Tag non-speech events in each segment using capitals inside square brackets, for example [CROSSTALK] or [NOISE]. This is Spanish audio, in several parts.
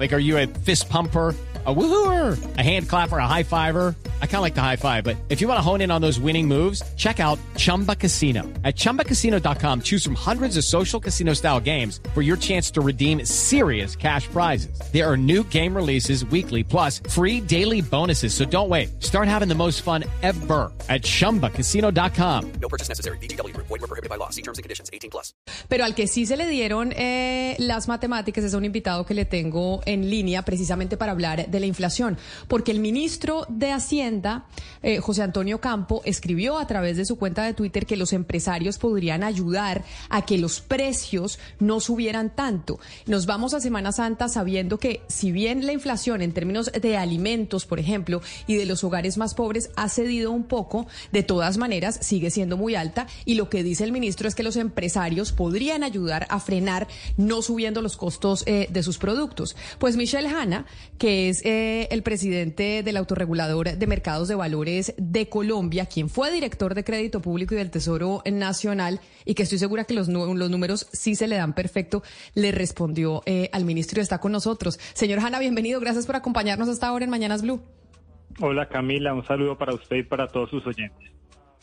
Like, are you a fist pumper? a woohooer, a hand clapper, a high fiver. I kind of like the high five, but if you want to hone in on those winning moves, check out Chumba Casino. At ChumbaCasino.com, choose from hundreds of social casino style games for your chance to redeem serious cash prizes. There are new game releases weekly, plus free daily bonuses. So don't wait. Start having the most fun ever at ChumbaCasino.com. No purchase necessary. BGW. Void were prohibited by law. See terms and conditions. 18 plus. Pero al que sí se le dieron eh, las matemáticas es un invitado que le tengo en línea precisamente para hablar de la inflación, porque el ministro de Hacienda, eh, José Antonio Campo, escribió a través de su cuenta de Twitter que los empresarios podrían ayudar a que los precios no subieran tanto. Nos vamos a Semana Santa sabiendo que si bien la inflación en términos de alimentos, por ejemplo, y de los hogares más pobres ha cedido un poco, de todas maneras sigue siendo muy alta y lo que dice el ministro es que los empresarios podrían ayudar a frenar no subiendo los costos eh, de sus productos. Pues Michelle Hanna, que es eh, el presidente del autorregulador de mercados de valores de Colombia, quien fue director de crédito público y del Tesoro Nacional, y que estoy segura que los, números sí se le dan perfecto, le respondió eh, al ministro y está con nosotros. Señor Hanna, bienvenido. Gracias por acompañarnos hasta ahora en Mañanas Blue. Hola Camila, un saludo para usted y para todos sus oyentes.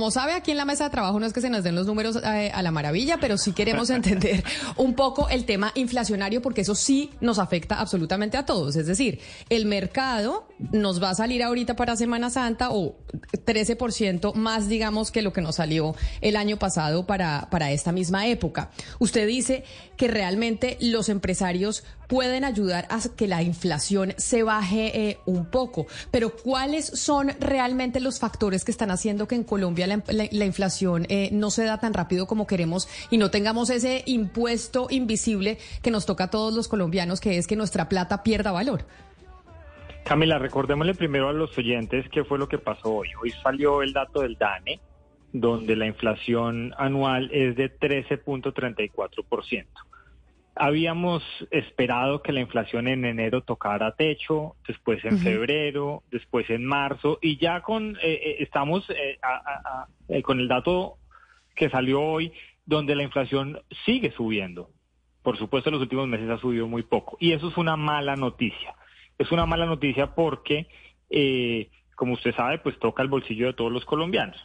Como sabe, aquí en la mesa de trabajo no es que se nos den los números eh, a la maravilla, pero sí queremos [LAUGHS] entender un poco el tema inflacionario porque eso sí nos afecta absolutamente a todos. Es decir, el mercado nos va a salir ahorita para Semana Santa o 13% más, digamos, que lo que nos salió el año pasado para, para esta misma época. Usted dice que realmente los empresarios pueden ayudar a que la inflación se baje eh, un poco, pero ¿cuáles son realmente los factores que están haciendo que en Colombia la, la, la inflación eh, no se da tan rápido como queremos y no tengamos ese impuesto invisible que nos toca a todos los colombianos, que es que nuestra plata pierda valor? Camila, recordémosle primero a los oyentes qué fue lo que pasó hoy. Hoy salió el dato del DANE, donde la inflación anual es de 13.34%. Habíamos esperado que la inflación en enero tocara techo, después en uh -huh. febrero, después en marzo, y ya con eh, estamos eh, a, a, a, con el dato que salió hoy, donde la inflación sigue subiendo. Por supuesto, en los últimos meses ha subido muy poco, y eso es una mala noticia. Es una mala noticia porque, eh, como usted sabe, pues toca el bolsillo de todos los colombianos.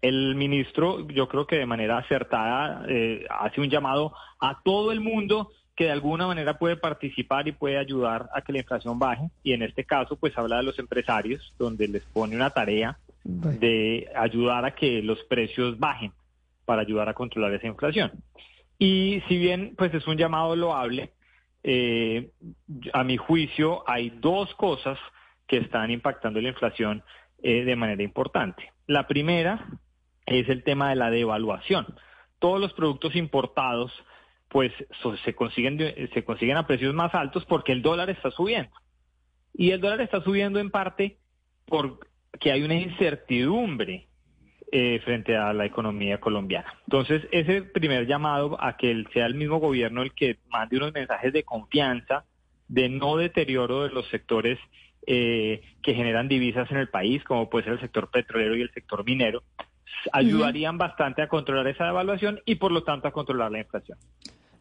El ministro, yo creo que de manera acertada, eh, hace un llamado a todo el mundo que de alguna manera puede participar y puede ayudar a que la inflación baje. Y en este caso, pues habla de los empresarios, donde les pone una tarea de ayudar a que los precios bajen para ayudar a controlar esa inflación. Y si bien, pues es un llamado loable, eh, a mi juicio hay dos cosas que están impactando la inflación eh, de manera importante. La primera es el tema de la devaluación. Todos los productos importados pues se consiguen se consiguen a precios más altos porque el dólar está subiendo. Y el dólar está subiendo en parte porque hay una incertidumbre eh, frente a la economía colombiana. Entonces, ese primer llamado a que sea el mismo gobierno el que mande unos mensajes de confianza, de no deterioro de los sectores eh, que generan divisas en el país, como puede ser el sector petrolero y el sector minero, ayudarían uh -huh. bastante a controlar esa devaluación y por lo tanto a controlar la inflación.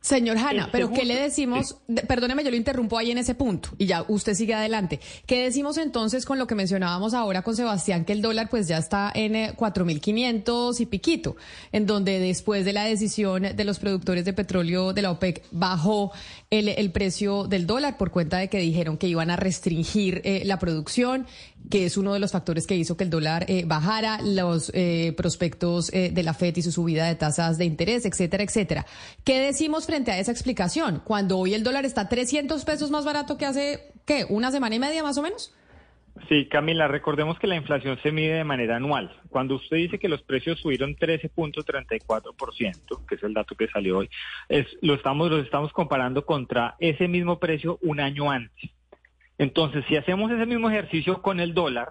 Señor Hanna, pero ¿qué le decimos? Sí. Perdóneme, yo lo interrumpo ahí en ese punto y ya usted sigue adelante. ¿Qué decimos entonces con lo que mencionábamos ahora con Sebastián, que el dólar pues ya está en eh, 4.500 y piquito, en donde después de la decisión de los productores de petróleo de la OPEC bajó el, el precio del dólar por cuenta de que dijeron que iban a restringir eh, la producción, que es uno de los factores que hizo que el dólar eh, bajara, los eh, prospectos eh, de la FED y su subida de tasas de interés, etcétera, etcétera. ¿Qué decimos frente a esa explicación? Cuando hoy el dólar está 300 pesos más barato que hace, ¿qué? ¿Una semana y media más o menos? Sí, Camila, recordemos que la inflación se mide de manera anual. Cuando usted dice que los precios subieron 13.34%, que es el dato que salió hoy, lo estamos, los estamos comparando contra ese mismo precio un año antes. Entonces, si hacemos ese mismo ejercicio con el dólar,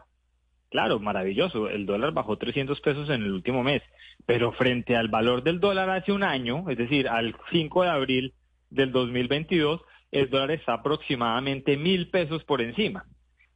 claro, maravilloso, el dólar bajó 300 pesos en el último mes, pero frente al valor del dólar hace un año, es decir, al 5 de abril del 2022, el dólar está aproximadamente mil pesos por encima.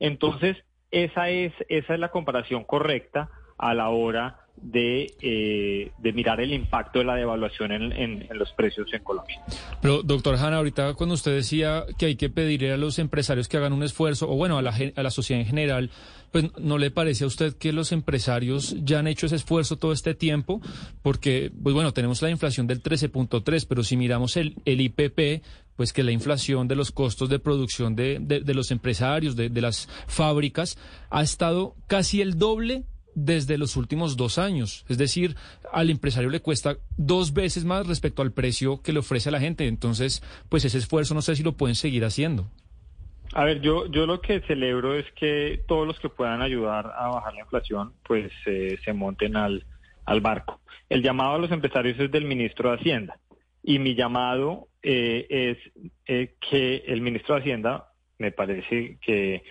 Entonces, esa es, esa es la comparación correcta a la hora de, eh, de mirar el impacto de la devaluación en, en, los precios en Colombia. Pero, doctor Hanna, ahorita cuando usted decía que hay que pedirle a los empresarios que hagan un esfuerzo, o bueno, a la, a la sociedad en general, pues ¿no le parece a usted que los empresarios ya han hecho ese esfuerzo todo este tiempo? Porque, pues bueno, tenemos la inflación del 13.3, pero si miramos el, el IPP, pues que la inflación de los costos de producción de, de, de los empresarios, de, de las fábricas, ha estado casi el doble desde los últimos dos años. Es decir, al empresario le cuesta dos veces más respecto al precio que le ofrece a la gente. Entonces, pues ese esfuerzo no sé si lo pueden seguir haciendo. A ver, yo, yo lo que celebro es que todos los que puedan ayudar a bajar la inflación, pues eh, se monten al, al barco. El llamado a los empresarios es del ministro de Hacienda. Y mi llamado eh, es eh, que el ministro de Hacienda, me parece que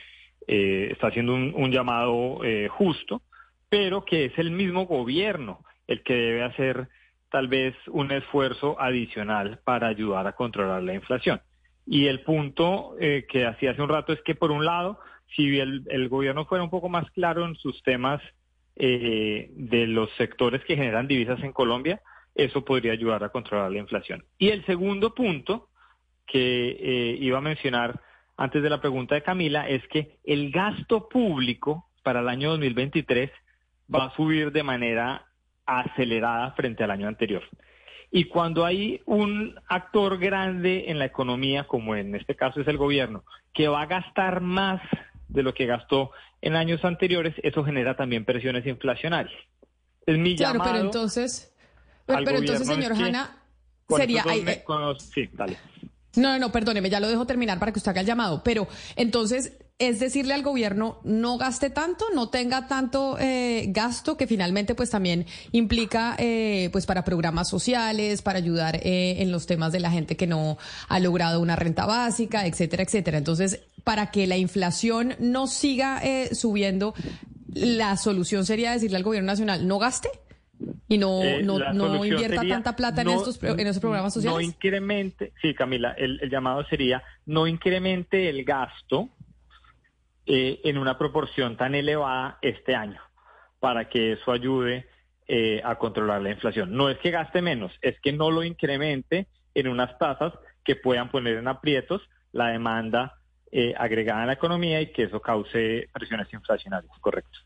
está haciendo un, llamado justo, pero que es el mismo gobierno el que debe hacer tal vez un esfuerzo adicional para ayudar a controlar la inflación. Y el punto eh, que hacía hace un rato es que, por un lado, si el, gobierno fuera un poco más claro en sus temas eh, de los sectores que generan divisas en Colombia, eso podría ayudar a controlar la inflación. Y el segundo punto que eh, iba a mencionar antes de la pregunta de Camila es que el gasto público para el año 2023 va a subir de manera acelerada frente al año anterior. Y cuando hay un actor grande en la economía, como en este caso es el gobierno, que va a gastar más de lo que gastó en años anteriores, eso genera también presiones inflacionarias. Es mi claro, pero entonces, pero, pero entonces, señor Hanna, sería... Hay, me, con, sí, dale. No, no, no, perdóneme, ya lo dejo terminar para que usted haga el llamado. Pero entonces, es decirle al gobierno no gaste tanto, no tenga tanto eh, gasto que finalmente pues también implica eh, pues para programas sociales, para ayudar eh, en los temas de la gente que no ha logrado una renta básica, etcétera, etcétera. Entonces, para que la inflación no siga eh, subiendo, la solución sería decirle al gobierno nacional no gaste y no, eh, no, no invierta tanta plata no, en, estos, en estos programas sociales. No incremente, sí, Camila, el, el llamado sería no incremente el gasto eh, en una proporción tan elevada este año para que eso ayude eh, a controlar la inflación. No es que gaste menos, es que no lo incremente en unas tasas que puedan poner en aprietos la demanda eh, agregada en la economía y que eso cause presiones inflacionarias, correcto.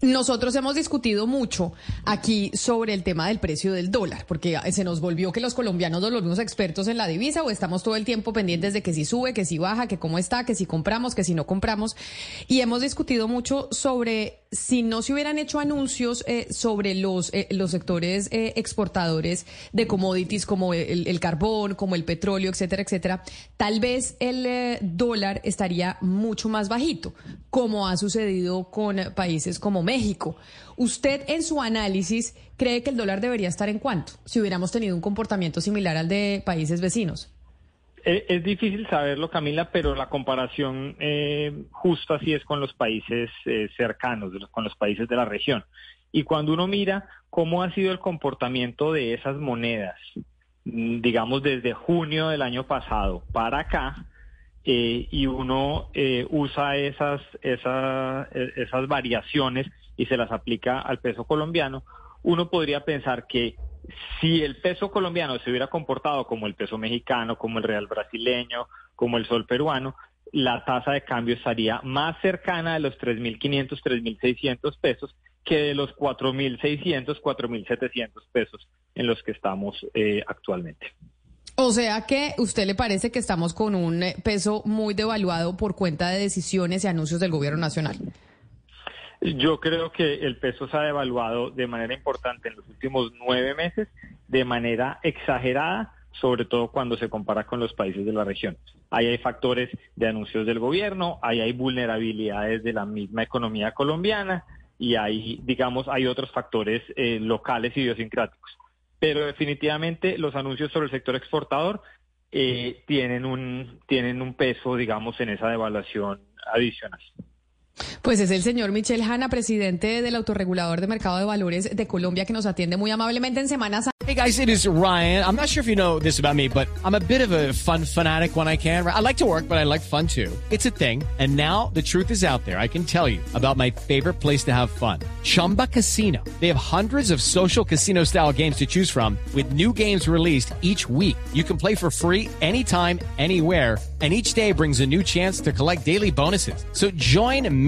Nosotros hemos discutido mucho aquí sobre el tema del precio del dólar, porque se nos volvió que los colombianos nos volvimos expertos en la divisa o estamos todo el tiempo pendientes de que si sube, que si baja, que cómo está, que si compramos, que si no compramos. Y hemos discutido mucho sobre si no se hubieran hecho anuncios eh, sobre los, eh, los sectores eh, exportadores de commodities como el, el, carbón, como el petróleo, etcétera, etcétera, tal vez el eh, dólar estaría mucho más bajito, como ha sucedido con países como México. ¿Usted en su análisis cree que el dólar debería estar en cuánto si hubiéramos tenido un comportamiento similar al de países vecinos? Es difícil saberlo, Camila, pero la comparación eh, justa así es con los países eh, cercanos, con los países de la región. Y cuando uno mira cómo ha sido el comportamiento de esas monedas, mm, digamos desde junio del año pasado para acá, eh, y uno eh, usa esas, esas, esas variaciones y se las aplica al peso colombiano, uno podría pensar que si el peso colombiano se hubiera comportado como el peso mexicano, como el real brasileño, como el sol peruano, la tasa de cambio estaría más cercana de los 3.500, 3.600 pesos que de los 4.600, 4.700 pesos en los que estamos eh, actualmente. O sea que usted le parece que estamos con un peso muy devaluado por cuenta de decisiones y anuncios del gobierno nacional. Yo creo que el peso se ha devaluado de manera importante en los últimos nueve meses, de manera exagerada, sobre todo cuando se compara con los países de la región. Ahí hay factores de anuncios del gobierno, ahí hay vulnerabilidades de la misma economía colombiana y ahí, digamos, hay otros factores eh, locales idiosincráticos. Pero definitivamente los anuncios sobre el sector exportador eh, tienen, un, tienen un peso, digamos, en esa devaluación adicional. Pues es el señor Michel Hanna, presidente del autorregulador de mercado de valores de Colombia, que nos atiende muy amablemente en Semana Santa. Hey guys, it is Ryan. I'm not sure if you know this about me, but I'm a bit of a fun fanatic when I can. I like to work, but I like fun too. It's a thing. And now the truth is out there. I can tell you about my favorite place to have fun. Chumba Casino. They have hundreds of social casino style games to choose from with new games released each week. You can play for free anytime, anywhere. And each day brings a new chance to collect daily bonuses. So join me